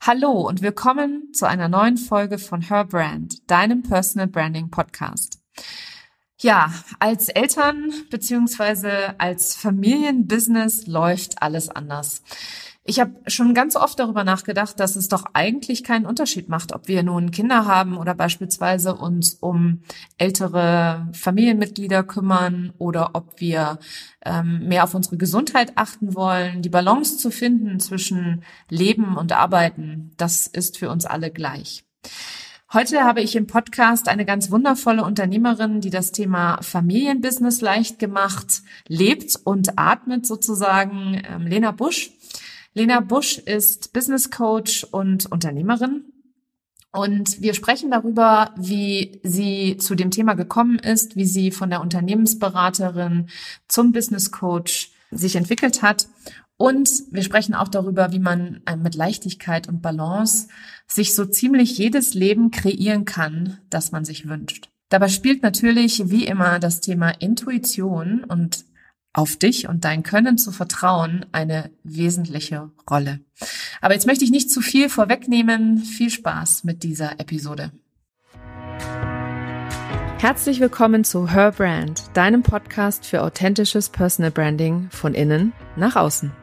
Hallo und willkommen zu einer neuen Folge von Her Brand, deinem Personal Branding Podcast. Ja, als Eltern beziehungsweise als Familienbusiness läuft alles anders. Ich habe schon ganz oft darüber nachgedacht, dass es doch eigentlich keinen Unterschied macht, ob wir nun Kinder haben oder beispielsweise uns um ältere Familienmitglieder kümmern oder ob wir ähm, mehr auf unsere Gesundheit achten wollen. Die Balance zu finden zwischen Leben und Arbeiten, das ist für uns alle gleich. Heute habe ich im Podcast eine ganz wundervolle Unternehmerin, die das Thema Familienbusiness leicht gemacht lebt und atmet sozusagen, ähm, Lena Busch. Lena Busch ist Business Coach und Unternehmerin. Und wir sprechen darüber, wie sie zu dem Thema gekommen ist, wie sie von der Unternehmensberaterin zum Business Coach sich entwickelt hat. Und wir sprechen auch darüber, wie man äh, mit Leichtigkeit und Balance sich so ziemlich jedes Leben kreieren kann, das man sich wünscht. Dabei spielt natürlich wie immer das Thema Intuition und auf dich und dein Können zu vertrauen eine wesentliche Rolle. Aber jetzt möchte ich nicht zu viel vorwegnehmen. Viel Spaß mit dieser Episode. Herzlich willkommen zu Her Brand, deinem Podcast für authentisches Personal Branding von innen nach außen.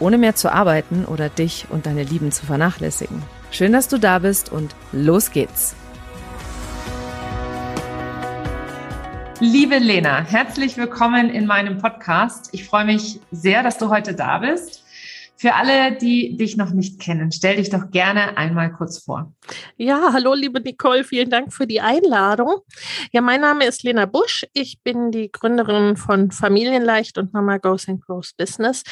ohne mehr zu arbeiten oder dich und deine Lieben zu vernachlässigen. Schön, dass du da bist und los geht's. Liebe Lena, herzlich willkommen in meinem Podcast. Ich freue mich sehr, dass du heute da bist. Für alle, die dich noch nicht kennen, stell dich doch gerne einmal kurz vor. Ja, hallo liebe Nicole, vielen Dank für die Einladung. Ja, mein Name ist Lena Busch. Ich bin die Gründerin von Familienleicht und Mama Goes and Grows Business.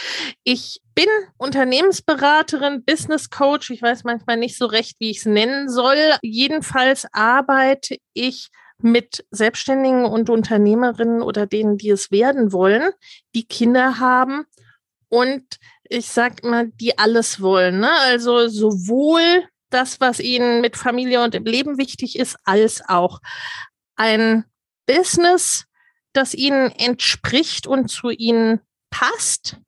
Ich bin Unternehmensberaterin, Business Coach. Ich weiß manchmal nicht so recht, wie ich es nennen soll. Jedenfalls arbeite ich mit Selbstständigen und Unternehmerinnen oder denen, die es werden wollen, die Kinder haben und ich sag mal, die alles wollen. Ne? Also sowohl das, was ihnen mit Familie und im Leben wichtig ist, als auch ein Business, das ihnen entspricht und zu ihnen passt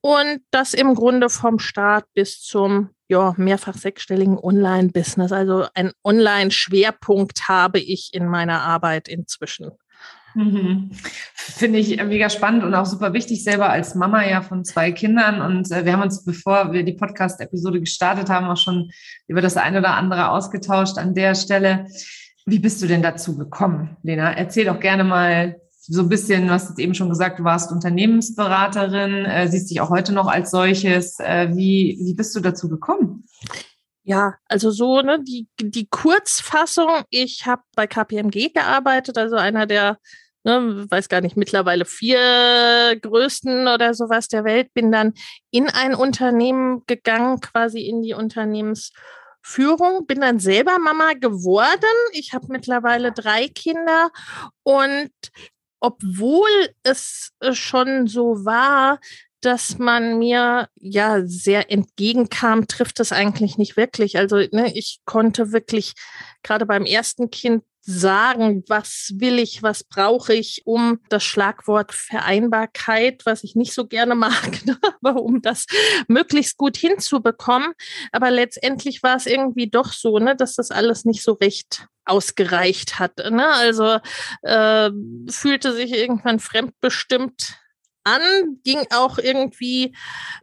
und das im Grunde vom Start bis zum ja, mehrfach sechsstelligen Online-Business. Also ein Online-Schwerpunkt habe ich in meiner Arbeit inzwischen. Mhm. Finde ich mega spannend und auch super wichtig, selber als Mama ja von zwei Kindern. Und äh, wir haben uns, bevor wir die Podcast-Episode gestartet haben, auch schon über das eine oder andere ausgetauscht an der Stelle. Wie bist du denn dazu gekommen, Lena? Erzähl doch gerne mal so ein bisschen, du hast eben schon gesagt, du warst Unternehmensberaterin, äh, siehst dich auch heute noch als solches. Äh, wie, wie bist du dazu gekommen? Ja, also so, ne, die, die Kurzfassung, ich habe bei KPMG gearbeitet, also einer der ne, weiß gar nicht, mittlerweile vier größten oder sowas der Welt, bin dann in ein Unternehmen gegangen, quasi in die Unternehmensführung, bin dann selber Mama geworden. Ich habe mittlerweile drei Kinder und obwohl es schon so war, dass man mir ja sehr entgegenkam, trifft es eigentlich nicht wirklich. Also ne, ich konnte wirklich gerade beim ersten Kind sagen, was will ich, was brauche ich, um das Schlagwort Vereinbarkeit, was ich nicht so gerne mag, ne, aber um das möglichst gut hinzubekommen. Aber letztendlich war es irgendwie doch so, ne, dass das alles nicht so recht ausgereicht hat. Ne? Also äh, fühlte sich irgendwann fremdbestimmt an, ging auch irgendwie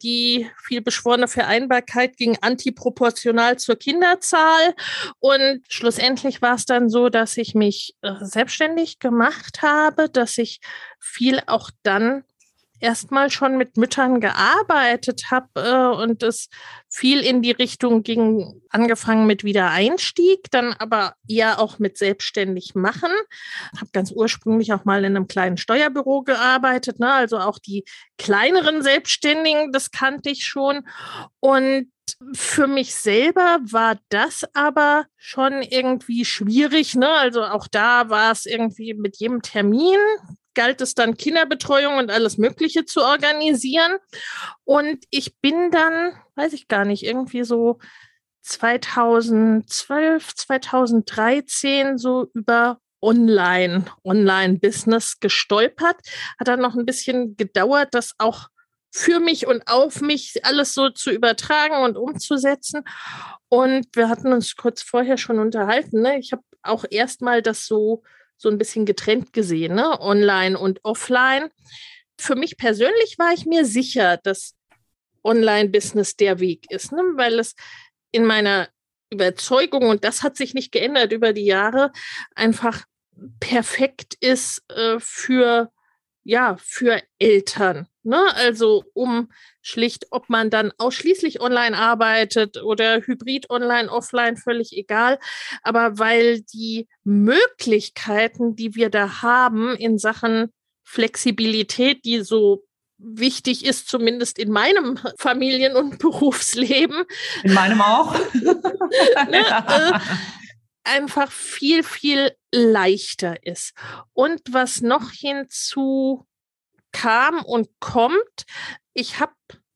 die vielbeschworene Vereinbarkeit ging antiproportional zur Kinderzahl. Und schlussendlich war es dann so, dass ich mich äh, selbstständig gemacht habe, dass ich viel auch dann erstmal schon mit Müttern gearbeitet habe äh, und es viel in die Richtung ging, angefangen mit Wiedereinstieg, dann aber eher auch mit selbstständig machen. Habe ganz ursprünglich auch mal in einem kleinen Steuerbüro gearbeitet, ne? also auch die kleineren Selbstständigen, das kannte ich schon. Und für mich selber war das aber schon irgendwie schwierig. Ne? Also auch da war es irgendwie mit jedem Termin galt es dann Kinderbetreuung und alles Mögliche zu organisieren. Und ich bin dann, weiß ich gar nicht, irgendwie so 2012, 2013 so über Online, Online-Business gestolpert. Hat dann noch ein bisschen gedauert, das auch für mich und auf mich alles so zu übertragen und umzusetzen. Und wir hatten uns kurz vorher schon unterhalten. Ne? Ich habe auch erstmal das so, so ein bisschen getrennt gesehen, ne? online und offline. Für mich persönlich war ich mir sicher, dass Online-Business der Weg ist, ne? weil es in meiner Überzeugung, und das hat sich nicht geändert über die Jahre, einfach perfekt ist äh, für ja, für Eltern. Ne? Also um schlicht, ob man dann ausschließlich online arbeitet oder hybrid online, offline, völlig egal. Aber weil die Möglichkeiten, die wir da haben in Sachen Flexibilität, die so wichtig ist, zumindest in meinem Familien- und Berufsleben. In meinem auch. ne, äh, einfach viel, viel leichter ist. Und was noch hinzu kam und kommt, ich habe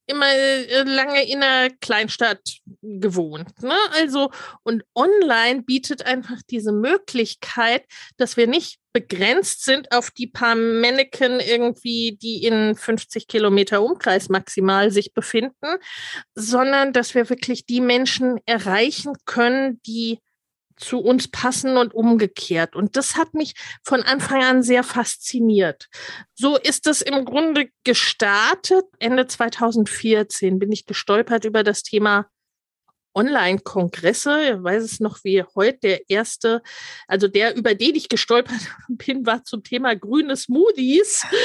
immer äh, lange in einer Kleinstadt gewohnt. Ne? Also, und online bietet einfach diese Möglichkeit, dass wir nicht begrenzt sind auf die paar Mannequin irgendwie, die in 50 Kilometer Umkreis maximal sich befinden, sondern dass wir wirklich die Menschen erreichen können, die zu uns passen und umgekehrt. Und das hat mich von Anfang an sehr fasziniert. So ist es im Grunde gestartet. Ende 2014 bin ich gestolpert über das Thema Online-Kongresse. Ich weiß es noch wie heute. Der erste, also der, über den ich gestolpert bin, war zum Thema grüne Smoothies.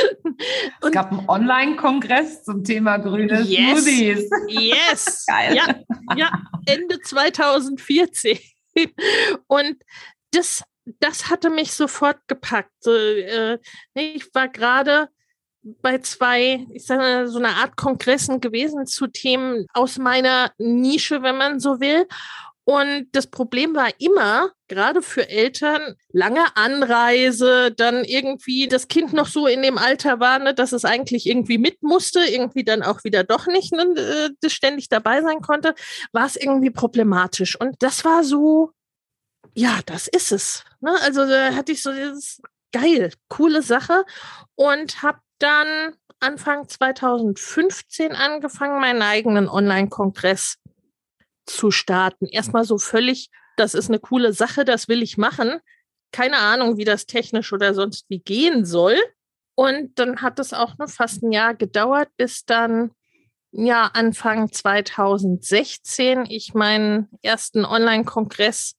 Es gab einen Online-Kongress zum Thema grüne yes, Smoothies. Yes. Geil. Ja, ja, Ende 2014. Und das, das hatte mich sofort gepackt. Äh, ich war gerade bei zwei, ich sage mal, so eine Art Kongressen gewesen zu Themen aus meiner Nische, wenn man so will. Und das Problem war immer, gerade für Eltern, lange Anreise, dann irgendwie das Kind noch so in dem Alter war, ne, dass es eigentlich irgendwie mit musste, irgendwie dann auch wieder doch nicht ne, äh, ständig dabei sein konnte, war es irgendwie problematisch. Und das war so, ja, das ist es. Ne? Also da hatte ich so dieses geil, coole Sache und habe dann Anfang 2015 angefangen, meinen eigenen Online-Kongress zu starten. Erstmal so völlig, das ist eine coole Sache, das will ich machen. Keine Ahnung, wie das technisch oder sonst wie gehen soll. Und dann hat es auch nur fast ein Jahr gedauert, bis dann ja Anfang 2016 ich meinen ersten Online-Kongress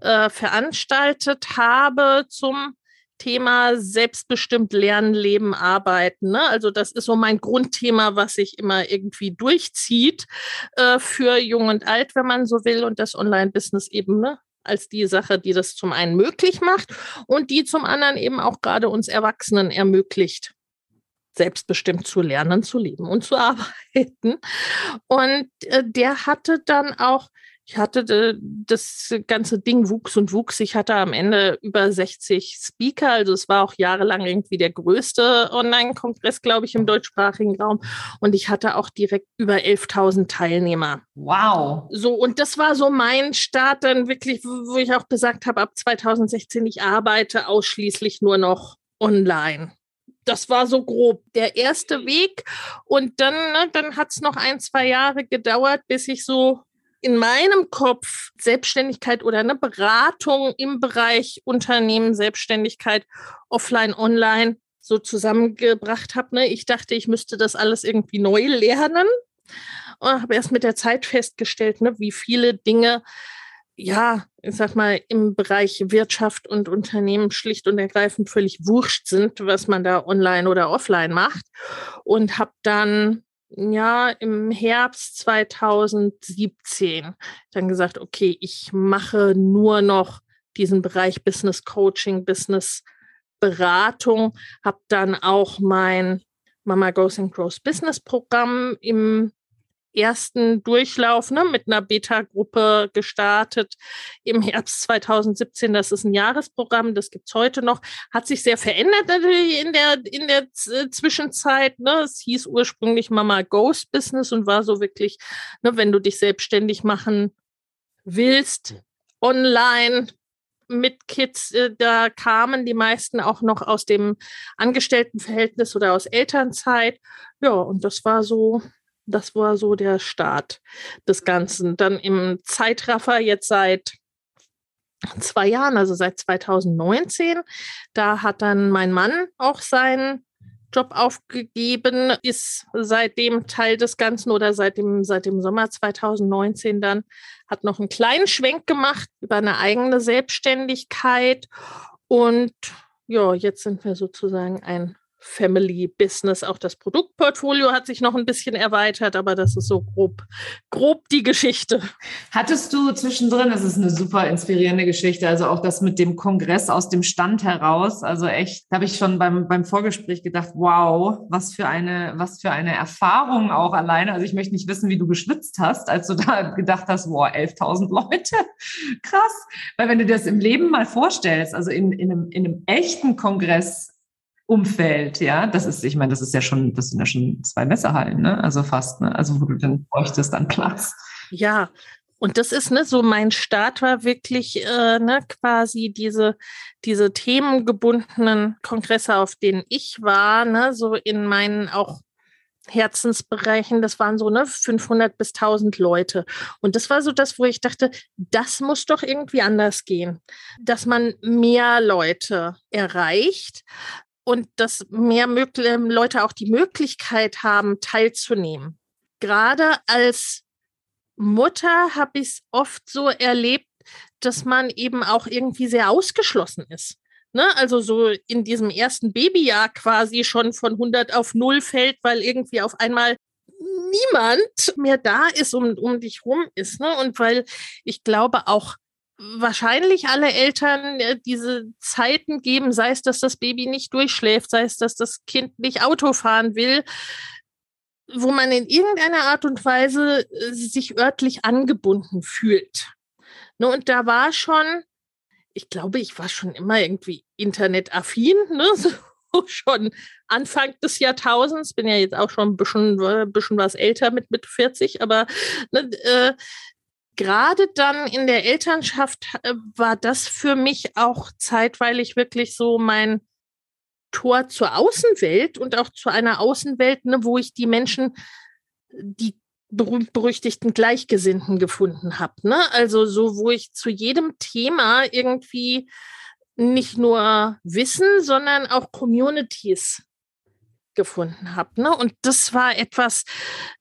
äh, veranstaltet habe zum Thema selbstbestimmt lernen, leben, arbeiten. Ne? Also das ist so mein Grundthema, was sich immer irgendwie durchzieht äh, für Jung und Alt, wenn man so will, und das Online-Business eben ne? als die Sache, die das zum einen möglich macht und die zum anderen eben auch gerade uns Erwachsenen ermöglicht selbstbestimmt zu lernen, zu leben und zu arbeiten. Und äh, der hatte dann auch ich hatte das ganze Ding wuchs und wuchs. Ich hatte am Ende über 60 Speaker. Also es war auch jahrelang irgendwie der größte Online-Kongress, glaube ich, im deutschsprachigen Raum. Und ich hatte auch direkt über 11.000 Teilnehmer. Wow. So, und das war so mein Start dann wirklich, wo ich auch gesagt habe, ab 2016, ich arbeite ausschließlich nur noch online das war so grob der erste Weg. Und dann, ne, dann hat es noch ein, zwei Jahre gedauert, bis ich so in meinem Kopf Selbstständigkeit oder eine Beratung im Bereich Unternehmen, Selbstständigkeit, offline, online so zusammengebracht habe. Ne? Ich dachte, ich müsste das alles irgendwie neu lernen und habe erst mit der Zeit festgestellt, ne, wie viele Dinge ja, ich sag mal, im Bereich Wirtschaft und Unternehmen schlicht und ergreifend völlig wurscht sind, was man da online oder offline macht. Und habe dann ja, im Herbst 2017 dann gesagt, okay, ich mache nur noch diesen Bereich Business Coaching, Business Beratung, habe dann auch mein Mama Goes and Grows Business Programm im ersten Durchlauf ne, mit einer Beta-Gruppe gestartet im Herbst 2017. Das ist ein Jahresprogramm, das gibt's heute noch. Hat sich sehr verändert natürlich in der, in der äh, Zwischenzeit. Ne. Es hieß ursprünglich Mama Ghost Business und war so wirklich, ne, wenn du dich selbstständig machen willst, online mit Kids, äh, da kamen die meisten auch noch aus dem Angestelltenverhältnis oder aus Elternzeit. Ja, und das war so das war so der Start des Ganzen. Dann im Zeitraffer jetzt seit zwei Jahren, also seit 2019, da hat dann mein Mann auch seinen Job aufgegeben, ist seitdem Teil des Ganzen oder seit dem, seit dem Sommer 2019 dann, hat noch einen kleinen Schwenk gemacht über eine eigene Selbstständigkeit und ja, jetzt sind wir sozusagen ein Family Business. Auch das Produktportfolio hat sich noch ein bisschen erweitert, aber das ist so grob, grob die Geschichte. Hattest du zwischendrin, das ist eine super inspirierende Geschichte, also auch das mit dem Kongress aus dem Stand heraus, also echt, da habe ich schon beim, beim Vorgespräch gedacht, wow, was für eine, was für eine Erfahrung auch alleine. Also ich möchte nicht wissen, wie du geschwitzt hast, als du da gedacht hast, wow, 11.000 Leute, krass. Weil wenn du dir das im Leben mal vorstellst, also in, in, einem, in einem echten Kongress, Umfeld, ja, das ist, ich meine, das ist ja schon, das sind ja schon zwei Messerhallen, ne? Also fast, ne? Also wo du dann bräuchtest dann Platz. Ja, und das ist ne, so mein Start war wirklich äh, ne, quasi diese diese themengebundenen Kongresse, auf denen ich war, ne, so in meinen auch Herzensbereichen, das waren so ne 500 bis 1000 Leute und das war so das, wo ich dachte, das muss doch irgendwie anders gehen, dass man mehr Leute erreicht, und dass mehr ähm, Leute auch die Möglichkeit haben, teilzunehmen. Gerade als Mutter habe ich es oft so erlebt, dass man eben auch irgendwie sehr ausgeschlossen ist. Ne? Also so in diesem ersten Babyjahr quasi schon von 100 auf 0 fällt, weil irgendwie auf einmal niemand mehr da ist, um, um dich rum ist. Ne? Und weil ich glaube auch wahrscheinlich alle Eltern äh, diese Zeiten geben, sei es, dass das Baby nicht durchschläft, sei es, dass das Kind nicht Auto fahren will, wo man in irgendeiner Art und Weise äh, sich örtlich angebunden fühlt. Ne, und da war schon, ich glaube, ich war schon immer irgendwie internetaffin, ne? So schon Anfang des Jahrtausends, bin ja jetzt auch schon ein bisschen, ein äh, bisschen was älter mit mit 40, aber ne, äh, gerade dann in der Elternschaft äh, war das für mich auch zeitweilig wirklich so mein Tor zur Außenwelt und auch zu einer Außenwelt, ne, wo ich die Menschen, die berühmt-berüchtigten Gleichgesinnten gefunden habe. Ne? Also so, wo ich zu jedem Thema irgendwie nicht nur Wissen, sondern auch Communities gefunden habe. Ne? Und das war etwas,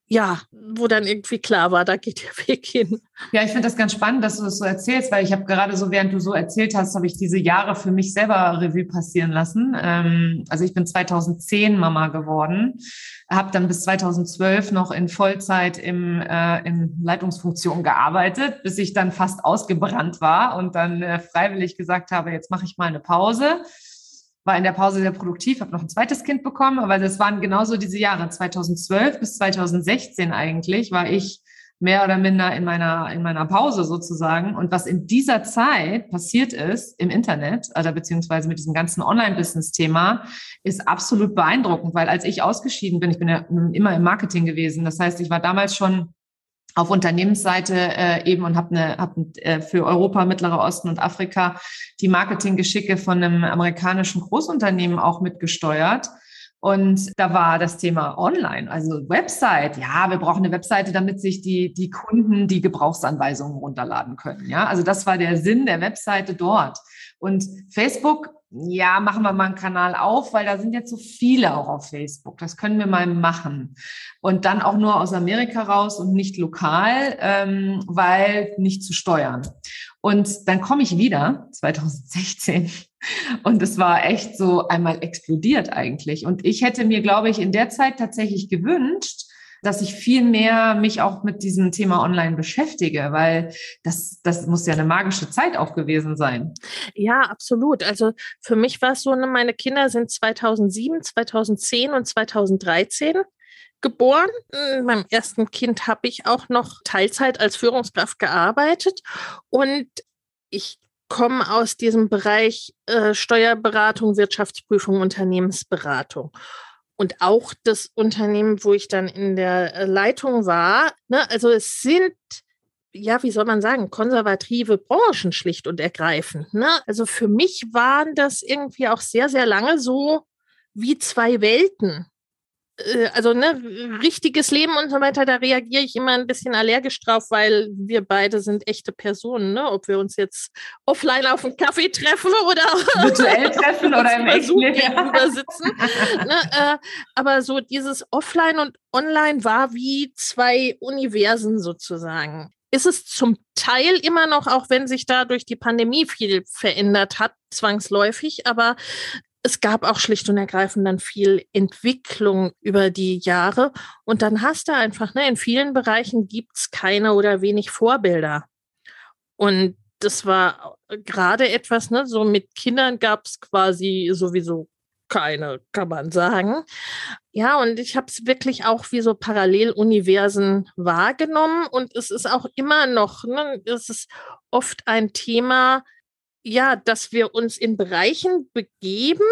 ja, wo dann irgendwie klar war, da geht der Weg hin. Ja, ich finde das ganz spannend, dass du das so erzählst, weil ich habe gerade so, während du so erzählt hast, habe ich diese Jahre für mich selber Revue passieren lassen. Ähm, also ich bin 2010 Mama geworden, habe dann bis 2012 noch in Vollzeit im, äh, in Leitungsfunktion gearbeitet, bis ich dann fast ausgebrannt war und dann äh, freiwillig gesagt habe, jetzt mache ich mal eine Pause war in der Pause sehr produktiv, habe noch ein zweites Kind bekommen, aber das waren genauso diese Jahre, 2012 bis 2016 eigentlich, war ich mehr oder minder in meiner, in meiner Pause sozusagen. Und was in dieser Zeit passiert ist im Internet, oder beziehungsweise mit diesem ganzen Online-Business-Thema, ist absolut beeindruckend, weil als ich ausgeschieden bin, ich bin ja immer im Marketing gewesen. Das heißt, ich war damals schon auf Unternehmensseite äh, eben und habe ne, hab, äh, für Europa, Mittlerer Osten und Afrika die Marketinggeschicke von einem amerikanischen Großunternehmen auch mitgesteuert. Und da war das Thema Online, also Website. Ja, wir brauchen eine Webseite, damit sich die, die Kunden die Gebrauchsanweisungen runterladen können. Ja, also das war der Sinn der Webseite dort. Und Facebook ja, machen wir mal einen Kanal auf, weil da sind jetzt so viele auch auf Facebook. Das können wir mal machen. Und dann auch nur aus Amerika raus und nicht lokal, ähm, weil nicht zu steuern. Und dann komme ich wieder, 2016. Und es war echt so einmal explodiert eigentlich. Und ich hätte mir, glaube ich, in der Zeit tatsächlich gewünscht, dass ich viel mehr mich auch mit diesem Thema online beschäftige, weil das, das muss ja eine magische Zeit auch gewesen sein. Ja, absolut. Also für mich war es so, ne, meine Kinder sind 2007, 2010 und 2013 geboren. Meinem ersten Kind habe ich auch noch Teilzeit als Führungskraft gearbeitet und ich komme aus diesem Bereich äh, Steuerberatung, Wirtschaftsprüfung, Unternehmensberatung. Und auch das Unternehmen, wo ich dann in der äh, Leitung war, ne, also es sind ja, wie soll man sagen, konservative Branchen schlicht und ergreifend. Ne? Also für mich waren das irgendwie auch sehr, sehr lange so wie zwei Welten. Äh, also ne, richtiges Leben und so weiter, da reagiere ich immer ein bisschen allergisch drauf, weil wir beide sind echte Personen, ne? Ob wir uns jetzt offline auf einen Kaffee treffen oder virtuell treffen oder im echten gegenüber sitzen. ne, äh, aber so dieses Offline und Online war wie zwei Universen sozusagen. Ist es zum Teil immer noch, auch wenn sich da durch die Pandemie viel verändert hat, zwangsläufig, aber es gab auch schlicht und ergreifend dann viel Entwicklung über die Jahre. Und dann hast du einfach, ne, in vielen Bereichen gibt es keine oder wenig Vorbilder. Und das war gerade etwas, ne, so mit Kindern gab es quasi sowieso keine, kann man sagen. Ja, und ich habe es wirklich auch wie so Paralleluniversen wahrgenommen. Und es ist auch immer noch, ne, es ist oft ein Thema, ja, dass wir uns in Bereichen begeben,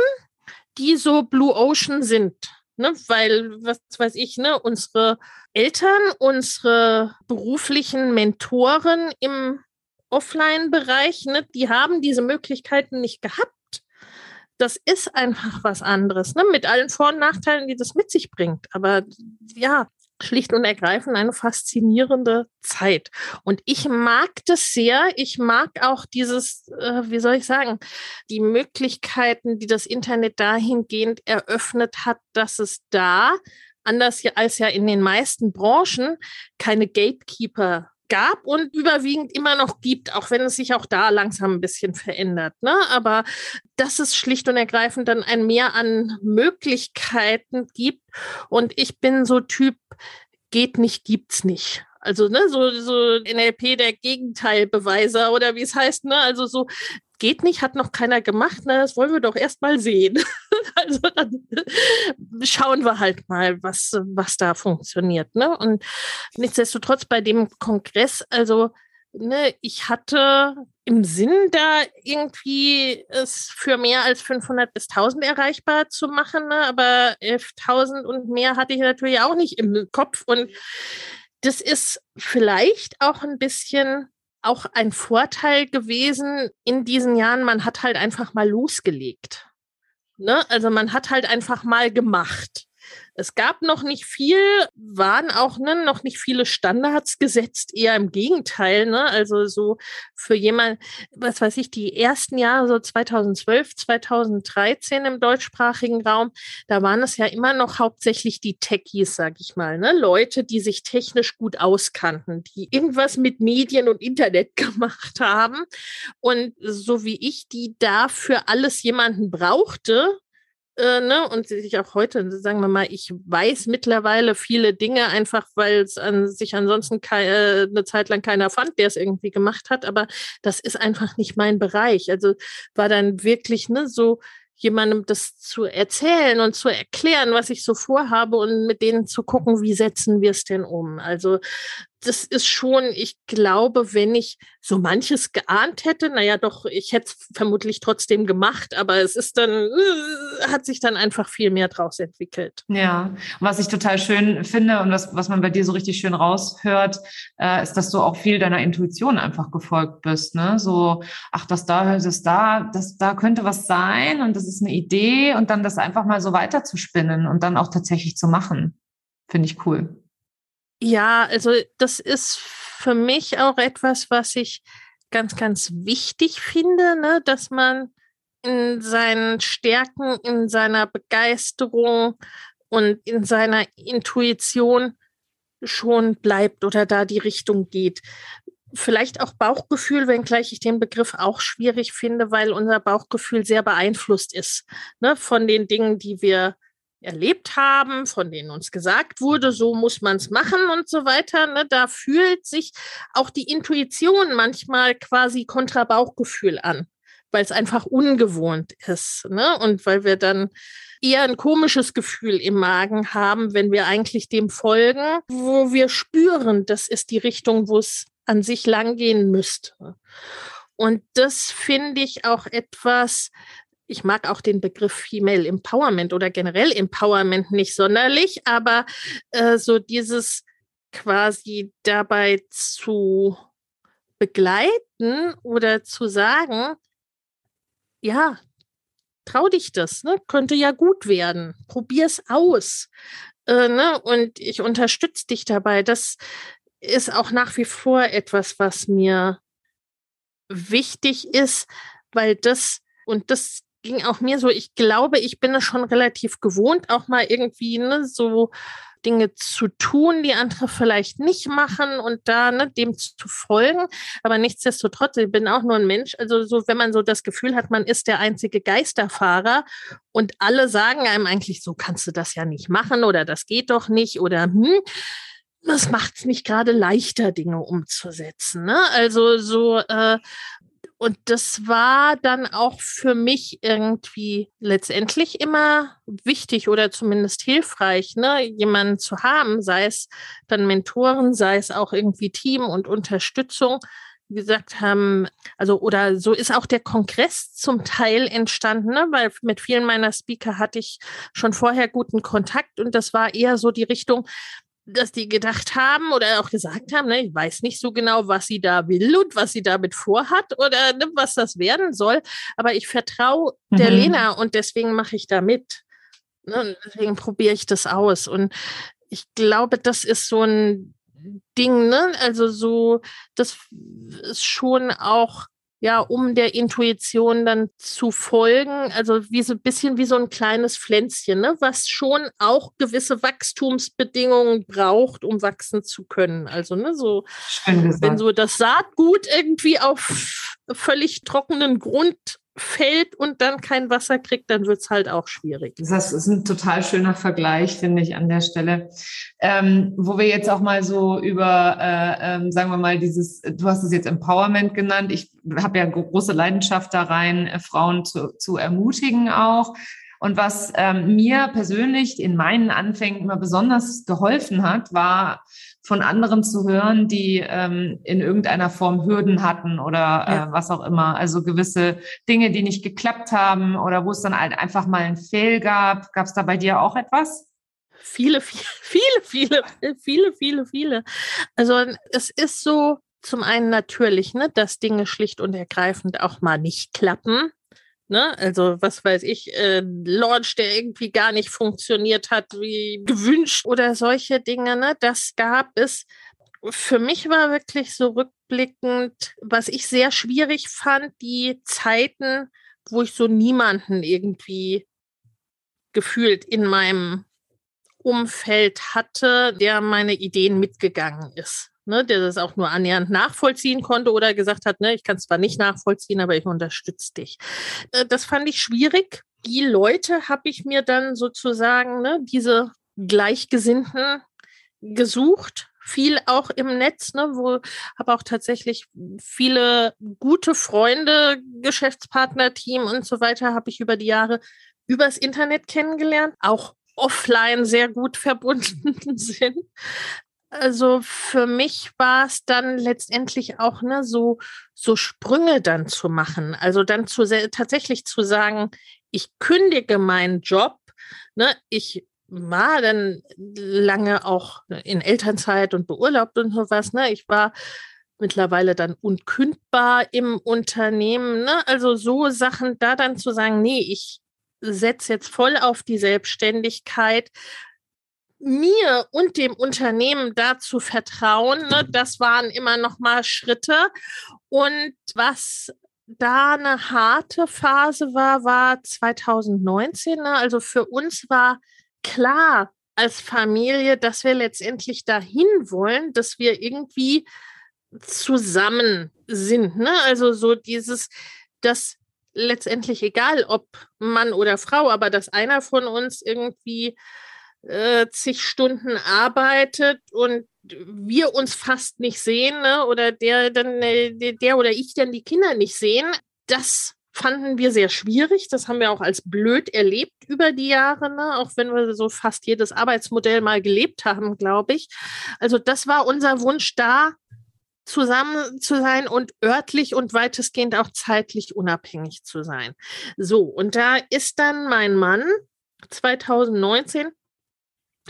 die so Blue Ocean sind. Ne, weil, was weiß ich, ne, unsere Eltern, unsere beruflichen Mentoren im Offline-Bereich, ne, die haben diese Möglichkeiten nicht gehabt. Das ist einfach was anderes, ne, mit allen Vor- und Nachteilen, die das mit sich bringt. Aber ja, schlicht und ergreifend eine faszinierende Zeit. Und ich mag das sehr. Ich mag auch dieses, äh, wie soll ich sagen, die Möglichkeiten, die das Internet dahingehend eröffnet hat, dass es da, anders als ja in den meisten Branchen, keine Gatekeeper gab und überwiegend immer noch gibt, auch wenn es sich auch da langsam ein bisschen verändert. Ne? Aber dass es schlicht und ergreifend dann ein Mehr an Möglichkeiten gibt. Und ich bin so Typ, geht nicht, gibt's nicht. Also, ne, so, so NLP der Gegenteilbeweiser oder wie es heißt, ne? Also so geht nicht, hat noch keiner gemacht, ne? Das wollen wir doch erst mal sehen. also dann schauen wir halt mal, was, was da funktioniert, ne? Und nichtsdestotrotz bei dem Kongress, also ne, ich hatte im Sinn, da irgendwie es für mehr als 500 bis 1000 erreichbar zu machen, ne? aber 11.000 und mehr hatte ich natürlich auch nicht im Kopf. Und das ist vielleicht auch ein bisschen auch ein Vorteil gewesen in diesen Jahren. Man hat halt einfach mal losgelegt. Ne? Also man hat halt einfach mal gemacht. Es gab noch nicht viel, waren auch ne, noch nicht viele Standards gesetzt, eher im Gegenteil. Ne? Also so für jemand, was weiß ich, die ersten Jahre, so 2012, 2013 im deutschsprachigen Raum, da waren es ja immer noch hauptsächlich die Techies, sag ich mal, ne? Leute, die sich technisch gut auskannten, die irgendwas mit Medien und Internet gemacht haben. Und so wie ich, die da für alles jemanden brauchte, äh, ne, und sich auch heute, sagen wir mal, ich weiß mittlerweile viele Dinge einfach, weil es an sich ansonsten keine, äh, eine Zeit lang keiner fand, der es irgendwie gemacht hat, aber das ist einfach nicht mein Bereich. Also war dann wirklich ne, so jemandem das zu erzählen und zu erklären, was ich so vorhabe und mit denen zu gucken, wie setzen wir es denn um. Also das ist schon, ich glaube, wenn ich so manches geahnt hätte, naja, doch, ich hätte es vermutlich trotzdem gemacht, aber es ist dann, äh, hat sich dann einfach viel mehr draus entwickelt. Ja, was ich total schön finde und was, was man bei dir so richtig schön raushört, äh, ist, dass du auch viel deiner Intuition einfach gefolgt bist, ne? So, ach, das da, das da, das da könnte was sein und das ist eine Idee und dann das einfach mal so weiterzuspinnen und dann auch tatsächlich zu machen. Finde ich cool. Ja, also das ist für mich auch etwas, was ich ganz, ganz wichtig finde, ne? dass man in seinen Stärken, in seiner Begeisterung und in seiner Intuition schon bleibt oder da die Richtung geht. Vielleicht auch Bauchgefühl, wenngleich ich den Begriff auch schwierig finde, weil unser Bauchgefühl sehr beeinflusst ist ne, von den Dingen, die wir erlebt haben, von denen uns gesagt wurde, so muss man es machen und so weiter. Ne? Da fühlt sich auch die Intuition manchmal quasi kontra Bauchgefühl an. weil es einfach ungewohnt ist. Ne? Und weil wir dann eher ein komisches Gefühl im Magen haben, wenn wir eigentlich dem folgen, wo wir spüren, das ist die Richtung, wo es an sich langgehen müsste. Und das finde ich auch etwas, ich mag auch den Begriff Female Empowerment oder generell Empowerment nicht sonderlich, aber äh, so dieses quasi dabei zu begleiten oder zu sagen, ja, trau dich das, ne? könnte ja gut werden, probier's aus. Äh, ne? Und ich unterstütze dich dabei. Das ist auch nach wie vor etwas, was mir wichtig ist, weil das, und das ging auch mir so, ich glaube, ich bin es schon relativ gewohnt, auch mal irgendwie ne, so Dinge zu tun, die andere vielleicht nicht machen und da ne, dem zu folgen. Aber nichtsdestotrotz, ich bin auch nur ein Mensch. Also so, wenn man so das Gefühl hat, man ist der einzige Geisterfahrer und alle sagen einem eigentlich, so kannst du das ja nicht machen oder das geht doch nicht oder hm, das macht es nicht gerade leichter, Dinge umzusetzen. Ne? Also so, äh, und das war dann auch für mich irgendwie letztendlich immer wichtig oder zumindest hilfreich, ne, jemanden zu haben, sei es dann Mentoren, sei es auch irgendwie Team und Unterstützung. Wie gesagt haben, also oder so ist auch der Kongress zum Teil entstanden, ne? weil mit vielen meiner Speaker hatte ich schon vorher guten Kontakt und das war eher so die Richtung, dass die gedacht haben oder auch gesagt haben, ne, ich weiß nicht so genau, was sie da will und was sie damit vorhat oder ne, was das werden soll, aber ich vertraue mhm. der Lena und deswegen mache ich da mit. Ne, deswegen probiere ich das aus. Und ich glaube, das ist so ein Ding, ne? Also so, das ist schon auch ja, um der Intuition dann zu folgen. Also wie so ein bisschen wie so ein kleines Pflänzchen, ne? was schon auch gewisse Wachstumsbedingungen braucht, um wachsen zu können. Also, ne, so, wenn so das Saatgut irgendwie auf völlig trockenen Grund fällt und dann kein Wasser kriegt, dann wird es halt auch schwierig. Das ist ein total schöner Vergleich, finde ich, an der Stelle. Ähm, wo wir jetzt auch mal so über, äh, ähm, sagen wir mal, dieses, du hast es jetzt Empowerment genannt. Ich habe ja große Leidenschaft da rein, äh, Frauen zu, zu ermutigen auch. Und was ähm, mir persönlich in meinen Anfängen immer besonders geholfen hat, war von anderen zu hören, die ähm, in irgendeiner Form Hürden hatten oder ja. äh, was auch immer. Also gewisse Dinge, die nicht geklappt haben oder wo es dann halt einfach mal ein Fehl gab. Gab es da bei dir auch etwas? Viele, viele, viele, viele, viele, viele, viele. Also es ist so zum einen natürlich, ne, dass Dinge schlicht und ergreifend auch mal nicht klappen. Ne? Also, was weiß ich, äh, Launch, der irgendwie gar nicht funktioniert hat, wie gewünscht oder solche Dinge, ne? Das gab es. Für mich war wirklich so rückblickend, was ich sehr schwierig fand, die Zeiten, wo ich so niemanden irgendwie gefühlt in meinem Umfeld hatte, der meine Ideen mitgegangen ist ne, der das auch nur annähernd nachvollziehen konnte oder gesagt hat, ne, ich kann es zwar nicht nachvollziehen, aber ich unterstütze dich. Äh, das fand ich schwierig. Die Leute habe ich mir dann sozusagen, ne, diese Gleichgesinnten gesucht, viel auch im Netz, ne, wo habe auch tatsächlich viele gute Freunde, Geschäftspartner, Team und so weiter habe ich über die Jahre übers Internet kennengelernt, auch offline sehr gut verbunden sind. Also für mich war es dann letztendlich auch ne, so, so Sprünge dann zu machen. Also dann zu tatsächlich zu sagen, ich kündige meinen Job, ne, ich war dann lange auch in Elternzeit und beurlaubt und sowas, ne? Ich war mittlerweile dann unkündbar im Unternehmen, ne? Also so Sachen da dann zu sagen, nee, ich setze jetzt voll auf die Selbstständigkeit, mir und dem Unternehmen dazu vertrauen, ne, das waren immer noch mal Schritte. Und was da eine harte Phase war, war 2019. Ne? Also für uns war klar als Familie, dass wir letztendlich dahin wollen, dass wir irgendwie zusammen sind. Ne? Also so dieses, dass letztendlich egal, ob Mann oder Frau, aber dass einer von uns irgendwie äh, zig Stunden arbeitet und wir uns fast nicht sehen, ne? oder der dann äh, der oder ich dann die Kinder nicht sehen, das fanden wir sehr schwierig. Das haben wir auch als blöd erlebt über die Jahre, ne? auch wenn wir so fast jedes Arbeitsmodell mal gelebt haben, glaube ich. Also das war unser Wunsch da, zusammen zu sein und örtlich und weitestgehend auch zeitlich unabhängig zu sein. So, und da ist dann mein Mann 2019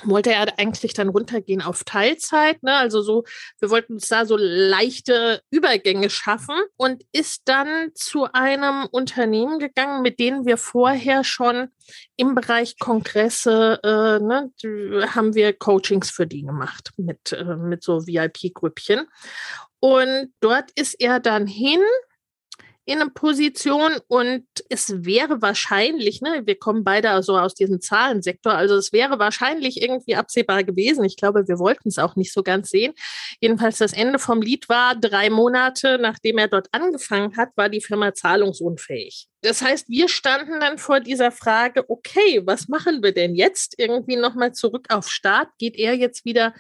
wollte er eigentlich dann runtergehen auf Teilzeit, ne? Also so, wir wollten uns da so leichte Übergänge schaffen und ist dann zu einem Unternehmen gegangen, mit denen wir vorher schon im Bereich Kongresse, äh, ne, haben wir Coachings für die gemacht mit, äh, mit so VIP-Grüppchen. Und dort ist er dann hin in eine Position und es wäre wahrscheinlich, ne, wir kommen beide so aus diesem Zahlensektor, also es wäre wahrscheinlich irgendwie absehbar gewesen. Ich glaube, wir wollten es auch nicht so ganz sehen. Jedenfalls das Ende vom Lied war, drei Monate nachdem er dort angefangen hat, war die Firma zahlungsunfähig. Das heißt, wir standen dann vor dieser Frage, okay, was machen wir denn jetzt? Irgendwie nochmal zurück auf Start. Geht er jetzt wieder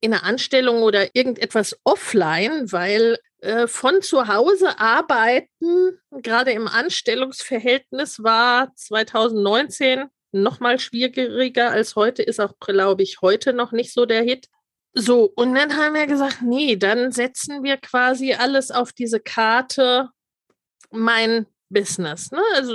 in eine Anstellung oder irgendetwas offline, weil von zu Hause arbeiten, gerade im Anstellungsverhältnis, war 2019 noch mal schwieriger als heute, ist auch, glaube ich, heute noch nicht so der Hit. So, und dann haben wir gesagt, nee, dann setzen wir quasi alles auf diese Karte, mein Business. Ne? Also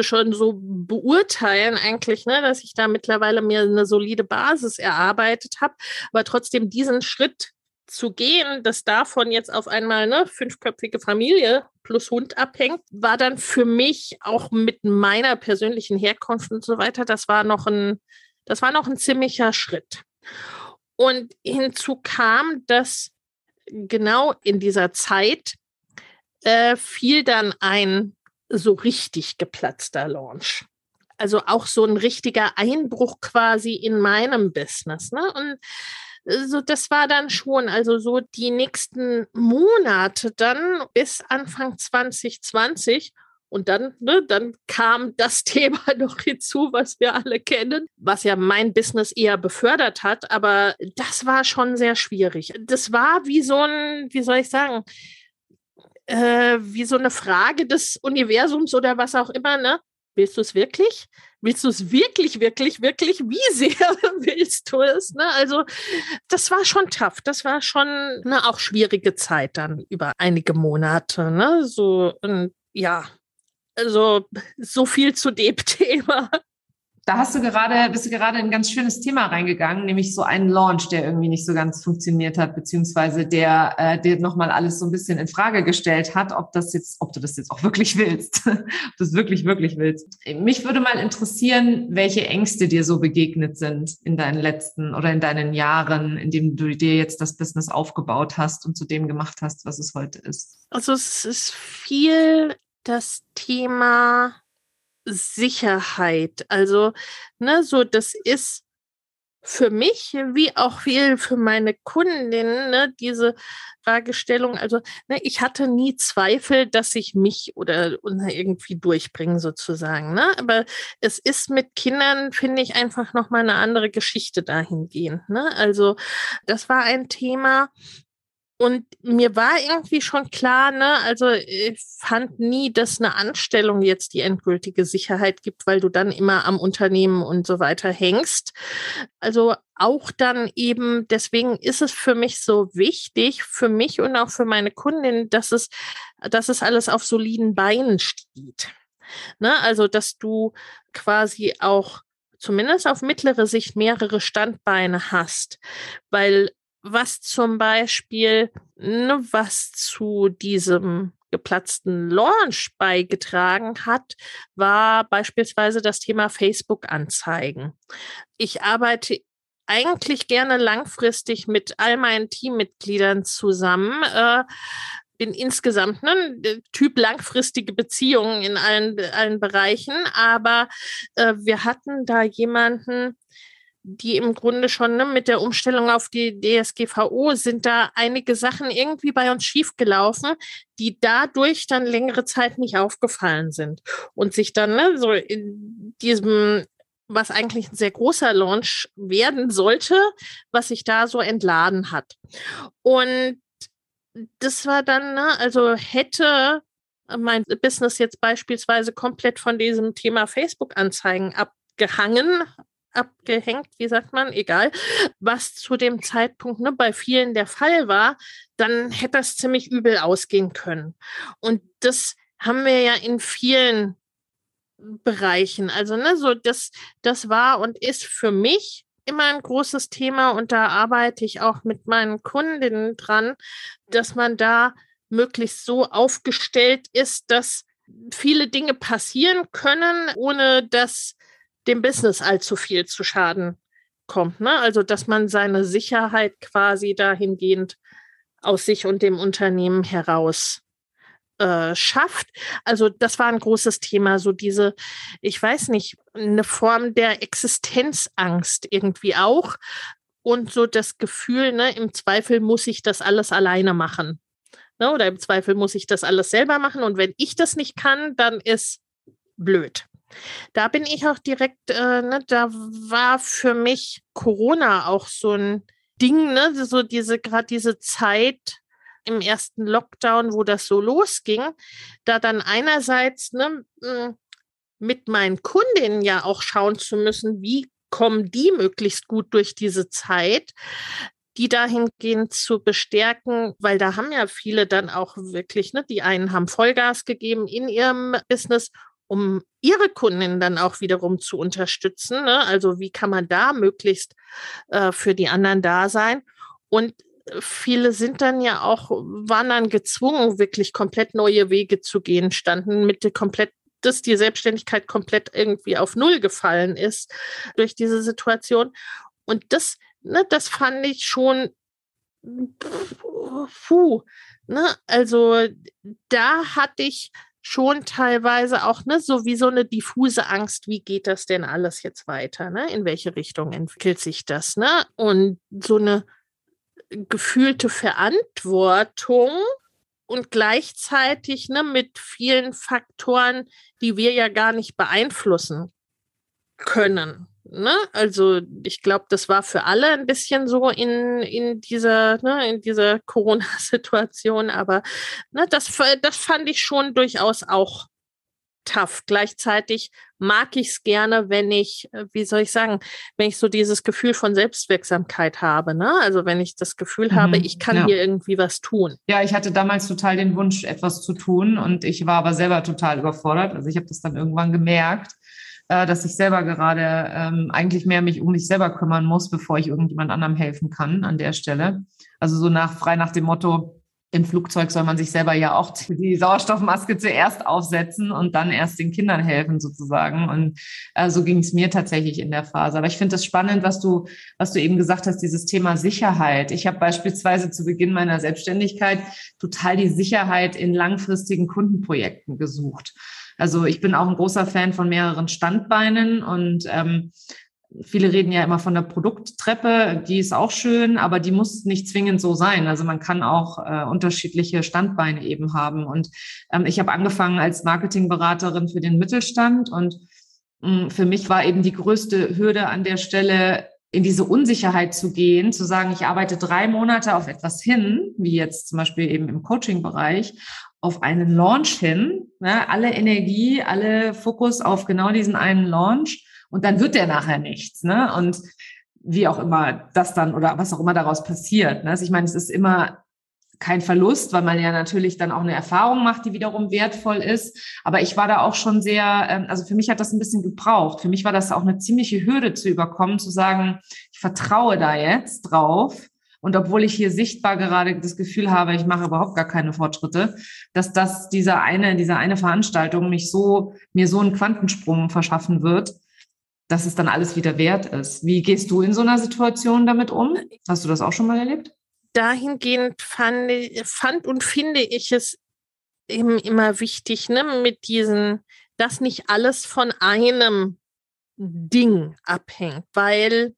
schon so beurteilen eigentlich, ne, dass ich da mittlerweile mir eine solide Basis erarbeitet habe, aber trotzdem diesen Schritt zu gehen, dass davon jetzt auf einmal eine fünfköpfige Familie plus Hund abhängt, war dann für mich auch mit meiner persönlichen Herkunft und so weiter, das war noch ein, das war noch ein ziemlicher Schritt. Und hinzu kam, dass genau in dieser Zeit äh, fiel dann ein so richtig geplatzter Launch. Also auch so ein richtiger Einbruch quasi in meinem Business. Ne? Und so, das war dann schon, also so die nächsten Monate dann bis Anfang 2020. Und dann, ne, dann kam das Thema noch hinzu, was wir alle kennen, was ja mein Business eher befördert hat. Aber das war schon sehr schwierig. Das war wie so ein, wie soll ich sagen, äh, wie so eine Frage des Universums oder was auch immer, ne? Willst du es wirklich? Willst du es wirklich, wirklich, wirklich? Wie sehr willst du es? Ne? Also, das war schon tough. Das war schon eine auch schwierige Zeit dann über einige Monate. Ne? So, und ja, also so viel zu dem Thema. Da hast du gerade, bist du gerade in ein ganz schönes Thema reingegangen, nämlich so einen Launch, der irgendwie nicht so ganz funktioniert hat, beziehungsweise der, äh, der nochmal alles so ein bisschen in Frage gestellt hat, ob das jetzt, ob du das jetzt auch wirklich willst, ob du das wirklich, wirklich willst. Mich würde mal interessieren, welche Ängste dir so begegnet sind in deinen letzten oder in deinen Jahren, in dem du dir jetzt das Business aufgebaut hast und zu dem gemacht hast, was es heute ist. Also es ist viel das Thema Sicherheit. Also, ne, so das ist für mich wie auch viel für meine Kundinnen ne, diese Fragestellung. Also ne, ich hatte nie Zweifel, dass ich mich oder, irgendwie durchbringe sozusagen. Ne? Aber es ist mit Kindern finde ich einfach noch mal eine andere Geschichte dahingehend. Ne? Also das war ein Thema, und mir war irgendwie schon klar, ne, also ich fand nie, dass eine Anstellung jetzt die endgültige Sicherheit gibt, weil du dann immer am Unternehmen und so weiter hängst. Also auch dann eben, deswegen ist es für mich so wichtig, für mich und auch für meine Kundin, dass es, dass es alles auf soliden Beinen steht. Ne, also, dass du quasi auch zumindest auf mittlere Sicht mehrere Standbeine hast, weil was zum Beispiel, ne, was zu diesem geplatzten Launch beigetragen hat, war beispielsweise das Thema Facebook-Anzeigen. Ich arbeite eigentlich gerne langfristig mit all meinen Teammitgliedern zusammen. Äh, bin insgesamt ne, Typ langfristige Beziehungen in allen, allen Bereichen, aber äh, wir hatten da jemanden, die im Grunde schon ne, mit der Umstellung auf die DSGVO sind da einige Sachen irgendwie bei uns schiefgelaufen, die dadurch dann längere Zeit nicht aufgefallen sind und sich dann ne, so in diesem was eigentlich ein sehr großer Launch werden sollte, was sich da so entladen hat. Und das war dann, ne, also hätte mein Business jetzt beispielsweise komplett von diesem Thema Facebook-Anzeigen abgehangen, abgehängt, wie sagt man, egal, was zu dem Zeitpunkt ne, bei vielen der Fall war, dann hätte das ziemlich übel ausgehen können. Und das haben wir ja in vielen Bereichen. Also, ne, so das, das war und ist für mich immer ein großes Thema und da arbeite ich auch mit meinen Kundinnen dran, dass man da möglichst so aufgestellt ist, dass viele Dinge passieren können, ohne dass dem Business allzu viel zu Schaden kommt. Ne? Also, dass man seine Sicherheit quasi dahingehend aus sich und dem Unternehmen heraus äh, schafft. Also das war ein großes Thema, so diese, ich weiß nicht, eine Form der Existenzangst irgendwie auch und so das Gefühl, ne, im Zweifel muss ich das alles alleine machen. Ne, oder im Zweifel muss ich das alles selber machen und wenn ich das nicht kann, dann ist blöd. Da bin ich auch direkt, äh, ne, da war für mich Corona auch so ein Ding, ne, so diese, gerade diese Zeit im ersten Lockdown, wo das so losging, da dann einerseits ne, hm, mit meinen Kundinnen ja auch schauen zu müssen, wie kommen die möglichst gut durch diese Zeit, die dahingehend zu bestärken, weil da haben ja viele dann auch wirklich, ne, die einen haben Vollgas gegeben in ihrem Business um ihre Kundinnen dann auch wiederum zu unterstützen. Ne? Also wie kann man da möglichst äh, für die anderen da sein? Und viele sind dann ja auch, waren dann gezwungen, wirklich komplett neue Wege zu gehen, standen mit der komplett dass die Selbstständigkeit komplett irgendwie auf Null gefallen ist durch diese Situation. Und das, ne, das fand ich schon, puh, ne, also da hatte ich schon teilweise auch ne, so wie so eine diffuse Angst, wie geht das denn alles jetzt weiter? Ne? In welche Richtung entwickelt sich das? Ne? Und so eine gefühlte Verantwortung und gleichzeitig ne, mit vielen Faktoren, die wir ja gar nicht beeinflussen können. Ne? Also ich glaube, das war für alle ein bisschen so in, in dieser, ne, dieser Corona-Situation, aber ne, das, das fand ich schon durchaus auch tough. Gleichzeitig mag ich es gerne, wenn ich, äh, wie soll ich sagen, wenn ich so dieses Gefühl von Selbstwirksamkeit habe. Ne? Also wenn ich das Gefühl mhm, habe, ich kann ja. hier irgendwie was tun. Ja, ich hatte damals total den Wunsch, etwas zu tun und ich war aber selber total überfordert. Also ich habe das dann irgendwann gemerkt äh, dass ich selber gerade ähm, eigentlich mehr mich um mich selber kümmern muss, bevor ich irgendjemand anderem helfen kann an der Stelle. Also so nach frei nach dem Motto, im Flugzeug soll man sich selber ja auch die Sauerstoffmaske zuerst aufsetzen und dann erst den Kindern helfen sozusagen. Und äh, so ging es mir tatsächlich in der Phase. Aber ich finde das spannend, was du, was du eben gesagt hast, dieses Thema Sicherheit. Ich habe beispielsweise zu Beginn meiner Selbstständigkeit total die Sicherheit in langfristigen Kundenprojekten gesucht. Also ich bin auch ein großer Fan von mehreren Standbeinen und ähm, viele reden ja immer von der Produkttreppe, die ist auch schön, aber die muss nicht zwingend so sein. Also man kann auch äh, unterschiedliche Standbeine eben haben. Und ähm, ich habe angefangen als Marketingberaterin für den Mittelstand und mh, mm, für mich war eben die größte Hürde an der Stelle, in diese Unsicherheit zu gehen, zu sagen, ich arbeite drei Monate auf etwas hin, wie jetzt zum Beispiel eben im Coaching-Bereich, auf einen Launch hin, ne, alle Energie, alle Fokus auf genau diesen einen Launch und dann wird der nachher nichts. Ne? Und wie auch immer das dann oder was auch immer daraus passiert. Ne? Also ich meine, es ist immer kein Verlust, weil man ja natürlich dann auch eine Erfahrung macht, die wiederum wertvoll ist. Aber ich war da auch schon sehr, ähm, also für mich hat das ein bisschen gebraucht. Für mich war das auch eine ziemliche Hürde zu überkommen, zu sagen, ich vertraue da jetzt drauf und obwohl ich hier sichtbar gerade das Gefühl habe, ich mache überhaupt gar keine Fortschritte, dass das dieser eine, diese eine Veranstaltung mich so, mir so einen Quantensprung verschaffen wird, dass es dann alles wieder wert ist. Wie gehst du in so einer Situation damit um? Hast du das auch schon mal erlebt? Dahingehend fand, fand und finde ich es eben immer wichtig, ne, mit diesen, dass nicht alles von einem Ding abhängt, weil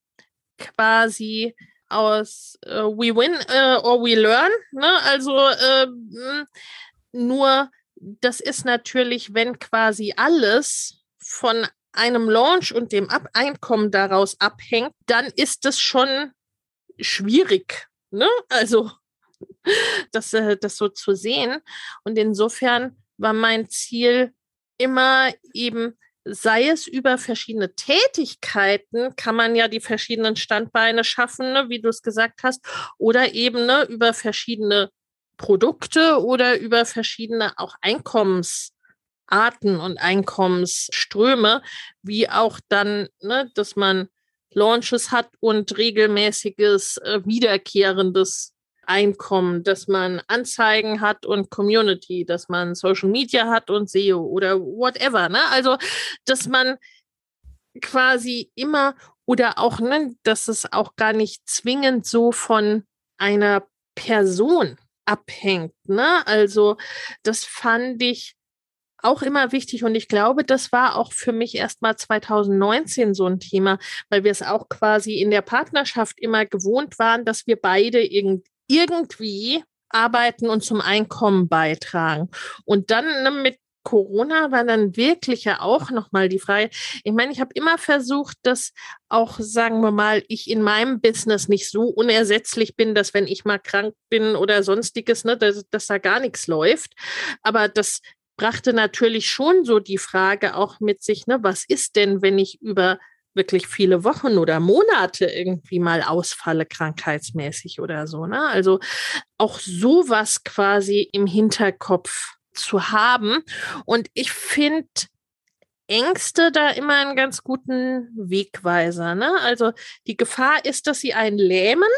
quasi aus äh, We Win äh, or We Learn. Ne? Also äh, nur, das ist natürlich, wenn quasi alles von einem Launch und dem Ab Einkommen daraus abhängt, dann ist es schon schwierig. Ne? Also das, äh, das so zu sehen. Und insofern war mein Ziel immer eben, sei es über verschiedene Tätigkeiten, kann man ja die verschiedenen Standbeine schaffen, ne, wie du es gesagt hast, oder eben ne, über verschiedene Produkte oder über verschiedene auch Einkommensarten und Einkommensströme, wie auch dann, ne, dass man Launches hat und regelmäßiges, äh, wiederkehrendes Einkommen, dass man Anzeigen hat und Community, dass man Social Media hat und SEO oder whatever. Ne? Also, dass man quasi immer oder auch, ne, dass es auch gar nicht zwingend so von einer Person abhängt. Ne? Also, das fand ich auch immer wichtig und ich glaube, das war auch für mich erst mal 2019 so ein Thema, weil wir es auch quasi in der Partnerschaft immer gewohnt waren, dass wir beide irgend irgendwie arbeiten und zum Einkommen beitragen. Und dann ne, mit Corona war dann wirklich ja auch nochmal die Frage. Ich meine, ich habe immer versucht, dass auch, sagen wir mal, ich in meinem Business nicht so unersetzlich bin, dass wenn ich mal krank bin oder sonstiges, ne, dass, dass da gar nichts läuft. Aber das brachte natürlich schon so die Frage auch mit sich, ne, was ist denn, wenn ich über wirklich viele Wochen oder Monate irgendwie mal ausfalle, krankheitsmäßig oder so. Ne? Also auch sowas quasi im Hinterkopf zu haben. Und ich finde Ängste da immer einen ganz guten Wegweiser. Ne? Also die Gefahr ist, dass sie einen lähmen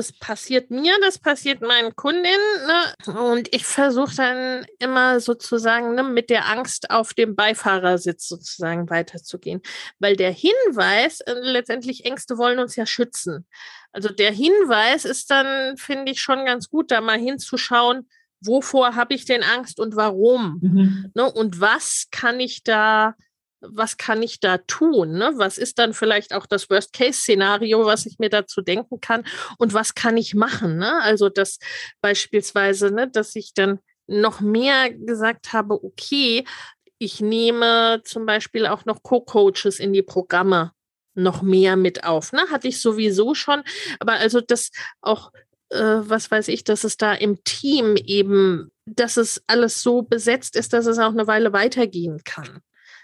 das passiert mir, das passiert meinen Kundinnen. Ne? Und ich versuche dann immer sozusagen ne, mit der Angst auf dem Beifahrersitz sozusagen weiterzugehen. Weil der Hinweis, äh, letztendlich Ängste wollen uns ja schützen. Also der Hinweis ist dann, finde ich, schon ganz gut, da mal hinzuschauen, wovor habe ich denn Angst und warum? Mhm. Ne? Und was kann ich da was kann ich da tun? Ne? Was ist dann vielleicht auch das Worst-Case-Szenario, was ich mir dazu denken kann? Und was kann ich machen? Ne? Also, dass beispielsweise, ne, dass ich dann noch mehr gesagt habe, okay, ich nehme zum Beispiel auch noch Co-Coaches in die Programme noch mehr mit auf. Ne? Hatte ich sowieso schon, aber also das auch, äh, was weiß ich, dass es da im Team eben, dass es alles so besetzt ist, dass es auch eine Weile weitergehen kann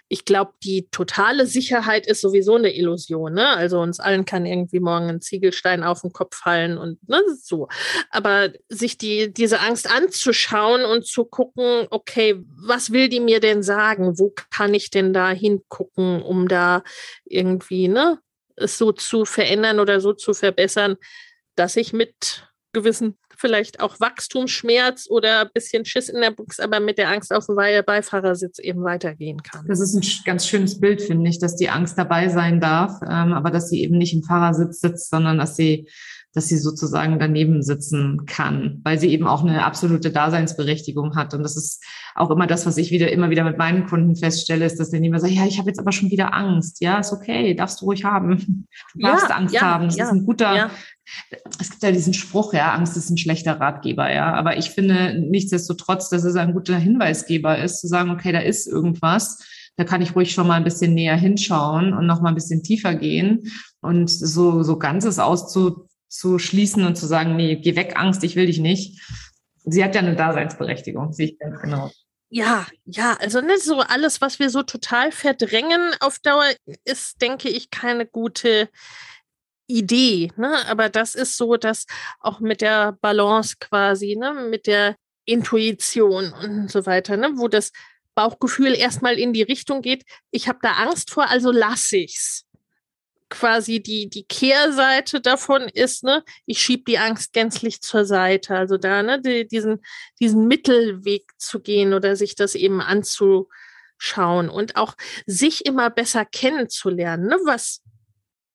ich glaube, die totale Sicherheit ist sowieso eine Illusion. Ne? Also uns allen kann irgendwie morgen ein Ziegelstein auf den Kopf fallen und ne, so. Aber sich die, diese Angst anzuschauen und zu gucken, okay, was will die mir denn sagen? Wo kann ich denn da hingucken, um da irgendwie ne, es so zu verändern oder so zu verbessern, dass ich mit gewissen vielleicht auch Wachstumsschmerz oder ein bisschen Schiss in der Buchs, aber mit der Angst auf dem Beifahrersitz eben weitergehen kann. Das ist ein ganz schönes Bild, finde ich, dass die Angst dabei sein darf, ähm, aber dass sie eben nicht im Fahrersitz sitzt, sondern dass sie dass sie sozusagen daneben sitzen kann, weil sie eben auch eine absolute Daseinsberechtigung hat. Und das ist auch immer das, was ich wieder immer wieder mit meinen Kunden feststelle, ist, dass dann immer sagen, ja, ich habe jetzt aber schon wieder Angst. Ja, ist okay, darfst du ruhig haben. Du darfst Angst ja, haben. Das ja, ist ein guter, ja. es gibt ja diesen Spruch, ja, Angst ist ein schlechter Ratgeber, ja. Aber ich finde nichtsdestotrotz, dass es ein guter Hinweisgeber ist, zu sagen, okay, da ist irgendwas da kann ich ruhig schon mal ein bisschen näher hinschauen und noch mal ein bisschen tiefer gehen und so so ganzes auszu zu schließen und zu sagen, nee, geh weg, Angst, ich will dich nicht. Sie hat ja eine Daseinsberechtigung, sehe ich ganz genau. Ja, ja, also nicht so alles, was wir so total verdrängen auf Dauer, ist, denke ich, keine gute Idee. Ne? Aber das ist so, dass auch mit der Balance quasi, ne, mit der Intuition und so weiter, ne, wo das Bauchgefühl erstmal in die Richtung geht, ich habe da Angst vor, also lasse ich's quasi die, die Kehrseite davon ist, ne, ich schiebe die Angst gänzlich zur Seite. Also da, ne, die, diesen, diesen Mittelweg zu gehen oder sich das eben anzuschauen und auch sich immer besser kennenzulernen. Ne, was,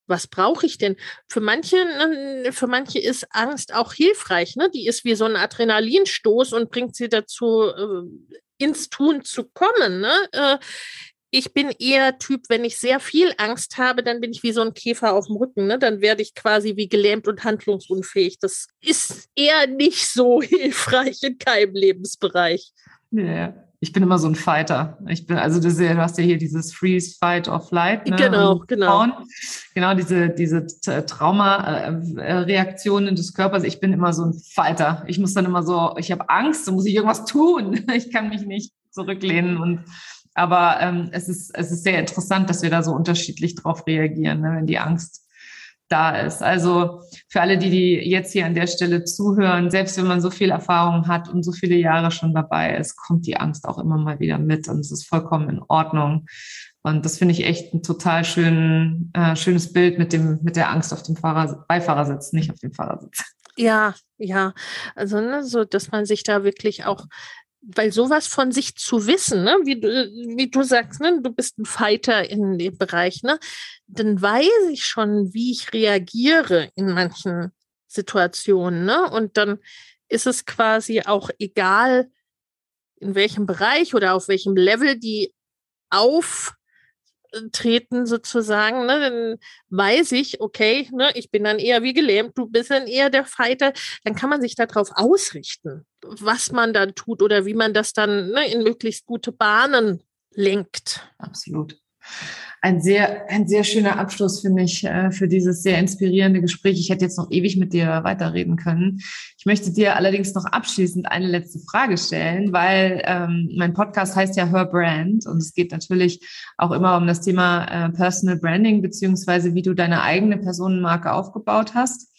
was brauche ich denn? Für manche, ne, für manche ist Angst auch hilfreich, ne? Die ist wie so ein Adrenalinstoß und bringt sie dazu, äh, ins Tun zu kommen. Ne? Äh, ich bin eher Typ, wenn ich sehr viel Angst habe, dann bin ich wie so ein Käfer auf dem Rücken. Ne? Dann werde ich quasi wie gelähmt und handlungsunfähig. Das ist eher nicht so hilfreich in keinem Lebensbereich. Ja. Ich bin immer so ein Fighter. Ich bin, also das, du hast ja hier dieses Freeze, Fight or Flight. Ne? Genau, genau. Genau, diese, diese Trauma-Reaktionen des Körpers. Ich bin immer so ein Fighter. Ich muss dann immer so, ich habe Angst, so muss ich irgendwas tun. Ich kann mich nicht zurücklehnen und aber ähm, es, ist, es ist sehr interessant, dass wir da so unterschiedlich drauf reagieren, ne, wenn die Angst da ist. Also für alle, die, die jetzt hier an der Stelle zuhören, selbst wenn man so viel Erfahrung hat und so viele Jahre schon dabei ist, kommt die Angst auch immer mal wieder mit und es ist vollkommen in Ordnung. Und das finde ich echt ein total schön, äh, schönes Bild mit dem, mit der Angst auf dem Fahrer, Beifahrersitz, nicht auf dem Fahrersitz. Ja, ja. Also, ne, so, dass man sich da wirklich auch weil sowas von sich zu wissen, ne, wie, du, wie du sagst, ne, du bist ein Fighter in dem Bereich, ne, dann weiß ich schon, wie ich reagiere in manchen Situationen, ne, und dann ist es quasi auch egal, in welchem Bereich oder auf welchem Level die auf treten sozusagen, ne, dann weiß ich, okay, ne, ich bin dann eher wie gelähmt, du bist dann eher der Fighter, dann kann man sich darauf ausrichten, was man dann tut oder wie man das dann ne, in möglichst gute Bahnen lenkt. Absolut ein sehr, ein sehr schöner Abschluss, finde ich, äh, für dieses sehr inspirierende Gespräch. Ich hätte jetzt noch ewig mit dir weiterreden können. Ich möchte dir allerdings noch abschließend eine letzte Frage stellen, weil ähm, mein Podcast heißt ja Her Brand und es geht natürlich auch immer um das Thema äh, Personal Branding beziehungsweise wie du deine eigene Personenmarke aufgebaut hast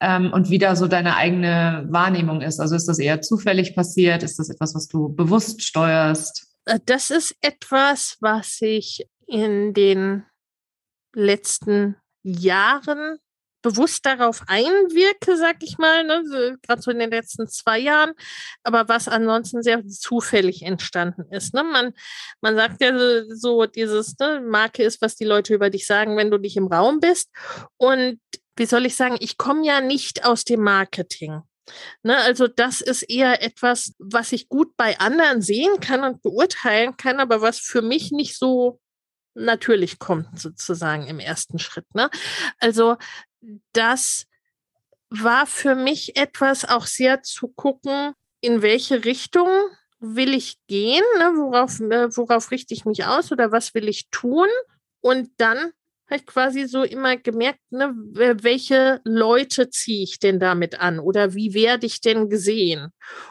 ähm, und wie da so deine eigene Wahrnehmung ist. Also ist das eher zufällig passiert? Ist das etwas, was du bewusst steuerst? Äh, das ist etwas, was ich in den letzten Jahren bewusst darauf einwirke, sag ich mal, ne, gerade so in den letzten zwei Jahren, aber was ansonsten sehr zufällig entstanden ist. Ne? Man, man sagt ja so, dieses ne, Marke ist, was die Leute über dich sagen, wenn du nicht im Raum bist. Und wie soll ich sagen, ich komme ja nicht aus dem Marketing. Ne, also das ist eher etwas, was ich gut bei anderen sehen kann und beurteilen kann, aber was für mich nicht so natürlich kommt, sozusagen im ersten Schritt. Ne? Also das war für mich etwas auch sehr zu gucken, in welche Richtung will ich gehen, ne? worauf, äh, worauf richte ich mich aus oder was will ich tun und dann ich quasi so immer gemerkt, ne, welche Leute ziehe ich denn damit an oder wie werde ich denn gesehen?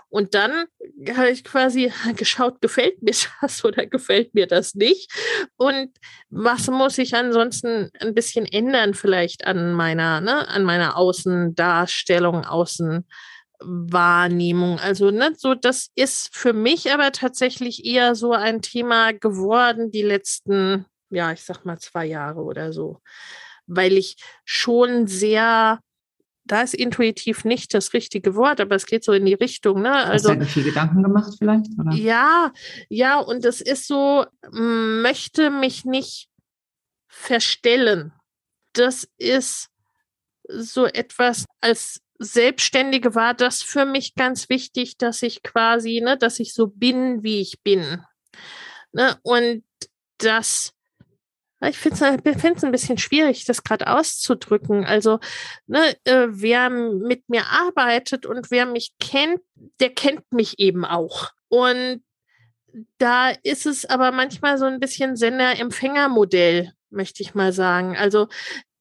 Und dann habe ich quasi geschaut, gefällt mir das oder gefällt mir das nicht? Und was muss ich ansonsten ein bisschen ändern vielleicht an meiner, ne, an meiner Außendarstellung, Außenwahrnehmung. Also, ne, so, das ist für mich aber tatsächlich eher so ein Thema geworden, die letzten ja, ich sag mal zwei Jahre oder so, weil ich schon sehr da ist intuitiv nicht das richtige Wort, aber es geht so in die Richtung. Ne? Also, Hast du viel Gedanken gemacht vielleicht? Oder? Ja, ja, und es ist so, möchte mich nicht verstellen. Das ist so etwas, als Selbstständige war das für mich ganz wichtig, dass ich quasi, ne, dass ich so bin, wie ich bin. Ne? Und das ich finde es ein bisschen schwierig, das gerade auszudrücken. Also, ne, äh, wer mit mir arbeitet und wer mich kennt, der kennt mich eben auch. Und da ist es aber manchmal so ein bisschen Sender-Empfänger-Modell, möchte ich mal sagen. Also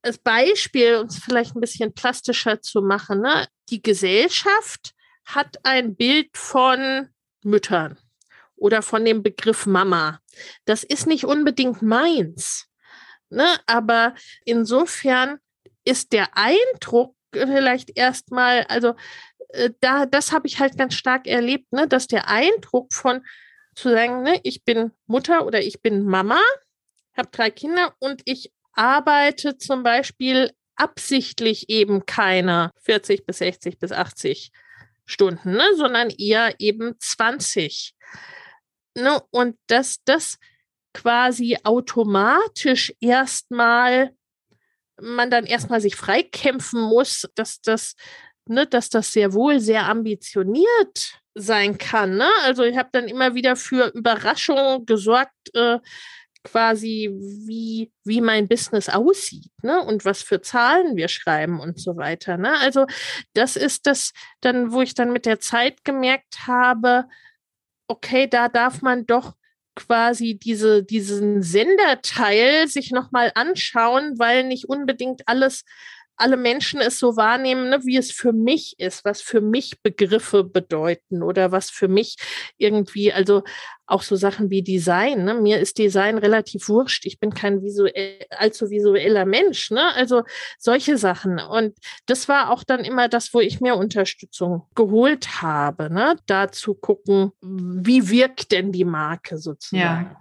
als Beispiel, um es vielleicht ein bisschen plastischer zu machen, ne? die Gesellschaft hat ein Bild von Müttern oder von dem Begriff Mama. Das ist nicht unbedingt meins. Ne? Aber insofern ist der Eindruck vielleicht erstmal, also äh, da, das habe ich halt ganz stark erlebt, ne, dass der Eindruck von zu sagen, ne, ich bin Mutter oder ich bin Mama, habe drei Kinder und ich arbeite zum Beispiel absichtlich eben keine 40 bis 60 bis 80 Stunden, ne, sondern eher eben 20. Ne, und das, das quasi automatisch erstmal man dann erstmal sich freikämpfen muss, dass das, ne, dass das sehr wohl sehr ambitioniert sein kann. Ne? Also ich habe dann immer wieder für Überraschungen gesorgt, äh, quasi wie, wie mein Business aussieht, ne? Und was für Zahlen wir schreiben und so weiter. Ne? Also das ist das dann, wo ich dann mit der Zeit gemerkt habe, okay, da darf man doch quasi diese, diesen Senderteil sich nochmal anschauen, weil nicht unbedingt alles alle Menschen es so wahrnehmen, ne, wie es für mich ist, was für mich Begriffe bedeuten oder was für mich irgendwie, also auch so Sachen wie Design. Ne? Mir ist Design relativ wurscht. Ich bin kein visuell, allzu visueller Mensch. Ne? Also solche Sachen. Und das war auch dann immer das, wo ich mir Unterstützung geholt habe. Ne? Da zu gucken, wie wirkt denn die Marke sozusagen. Ja.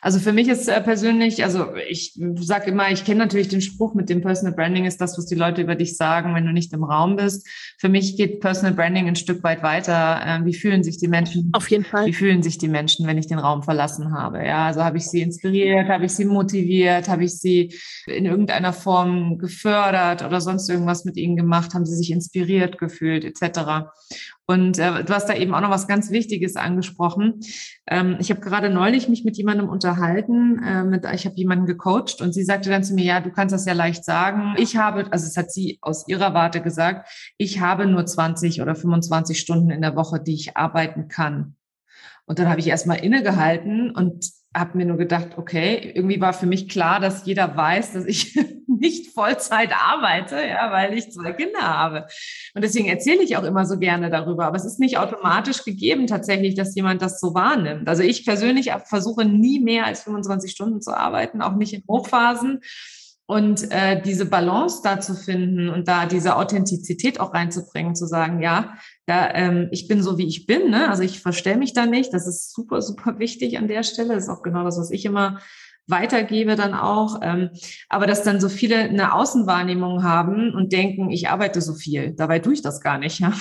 Also für mich ist äh, persönlich, also ich sage immer, ich kenne natürlich den Spruch mit dem Personal Branding ist das, was die Leute über dich sagen, wenn du nicht im Raum bist. Für mich geht Personal Branding ein Stück weit weiter. Äh, wie fühlen sich die Menschen? Auf jeden Fall. Wie fühlen sich die Menschen? Menschen, wenn ich den Raum verlassen habe. Ja, also habe ich sie inspiriert, habe ich sie motiviert, habe ich sie in irgendeiner Form gefördert oder sonst irgendwas mit ihnen gemacht, haben sie sich inspiriert gefühlt etc. Und äh, du hast da eben auch noch was ganz Wichtiges angesprochen. Ähm, ich habe gerade neulich mich mit jemandem unterhalten, äh, mit, ich habe jemanden gecoacht und sie sagte dann zu mir, ja, du kannst das ja leicht sagen. Ich habe, also es hat sie aus ihrer Warte gesagt, ich habe nur 20 oder 25 Stunden in der Woche, die ich arbeiten kann. Und dann habe ich erstmal innegehalten und habe mir nur gedacht, okay, irgendwie war für mich klar, dass jeder weiß, dass ich nicht Vollzeit arbeite, ja, weil ich zwei Kinder habe. Und deswegen erzähle ich auch immer so gerne darüber. Aber es ist nicht automatisch gegeben tatsächlich, dass jemand das so wahrnimmt. Also ich persönlich versuche nie mehr als 25 Stunden zu arbeiten, auch nicht in Hochphasen. Und äh, diese Balance da zu finden und da diese Authentizität auch reinzubringen, zu sagen, ja, da, ähm, ich bin so, wie ich bin, ne? also ich verstelle mich da nicht, das ist super, super wichtig an der Stelle, das ist auch genau das, was ich immer weitergebe dann auch, ähm, aber dass dann so viele eine Außenwahrnehmung haben und denken, ich arbeite so viel, dabei tue ich das gar nicht, ja.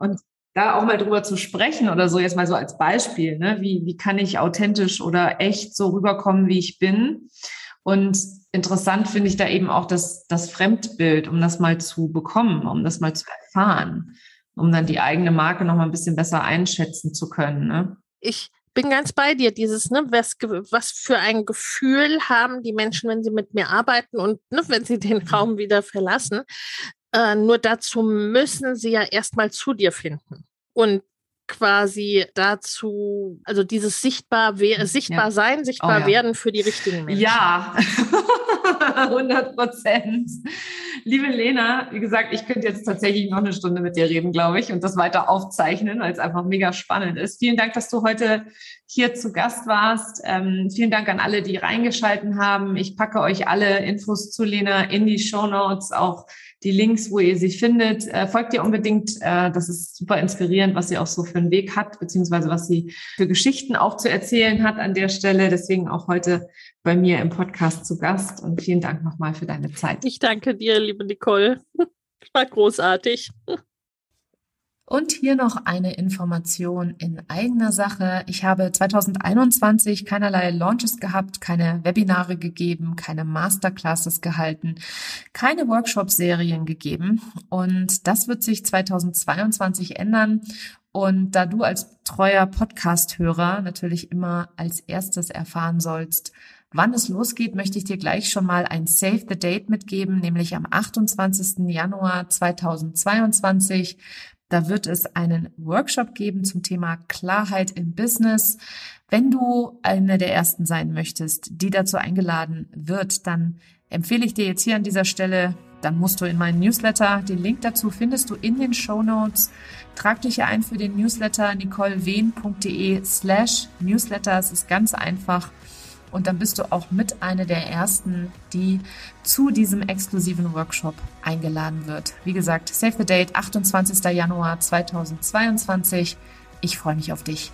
Und da auch mal drüber zu sprechen oder so, jetzt mal so als Beispiel, ne? wie, wie kann ich authentisch oder echt so rüberkommen, wie ich bin? Und interessant finde ich da eben auch das, das Fremdbild, um das mal zu bekommen, um das mal zu erfahren, um dann die eigene Marke noch mal ein bisschen besser einschätzen zu können. Ne? Ich bin ganz bei dir, dieses, ne, was, was für ein Gefühl haben die Menschen, wenn sie mit mir arbeiten und ne, wenn sie den mhm. Raum wieder verlassen. Äh, nur dazu müssen sie ja erstmal zu dir finden. Und quasi dazu, also dieses sichtbar, hm, sichtbar ja. sein, sichtbar oh, ja. werden für die richtigen Menschen. Ja, 100 Prozent. Liebe Lena, wie gesagt, ich könnte jetzt tatsächlich noch eine Stunde mit dir reden, glaube ich, und das weiter aufzeichnen, weil es einfach mega spannend ist. Vielen Dank, dass du heute hier zu Gast warst. Ähm, vielen Dank an alle, die reingeschalten haben. Ich packe euch alle Infos zu Lena in die Show Notes, auch die Links, wo ihr sie findet. Äh, folgt ihr unbedingt. Äh, das ist super inspirierend, was sie auch so für einen Weg hat, beziehungsweise was sie für Geschichten auch zu erzählen hat an der Stelle. Deswegen auch heute bei mir im Podcast zu Gast. Und vielen Dank nochmal für deine Zeit. Ich danke dir, liebe Nicole. War großartig. Und hier noch eine Information in eigener Sache. Ich habe 2021 keinerlei Launches gehabt, keine Webinare gegeben, keine Masterclasses gehalten, keine Workshop-Serien gegeben. Und das wird sich 2022 ändern. Und da du als treuer Podcast-Hörer natürlich immer als erstes erfahren sollst, wann es losgeht, möchte ich dir gleich schon mal ein Save the Date mitgeben, nämlich am 28. Januar 2022 da wird es einen Workshop geben zum Thema Klarheit im Business. Wenn du eine der ersten sein möchtest, die dazu eingeladen wird, dann empfehle ich dir jetzt hier an dieser Stelle, dann musst du in meinen Newsletter, den Link dazu findest du in den Show Notes. Trag dich hier ein für den Newsletter nicolewehn.de slash Newsletter. Es ist ganz einfach. Und dann bist du auch mit einer der ersten, die zu diesem exklusiven Workshop eingeladen wird. Wie gesagt, Save the Date, 28. Januar 2022. Ich freue mich auf dich.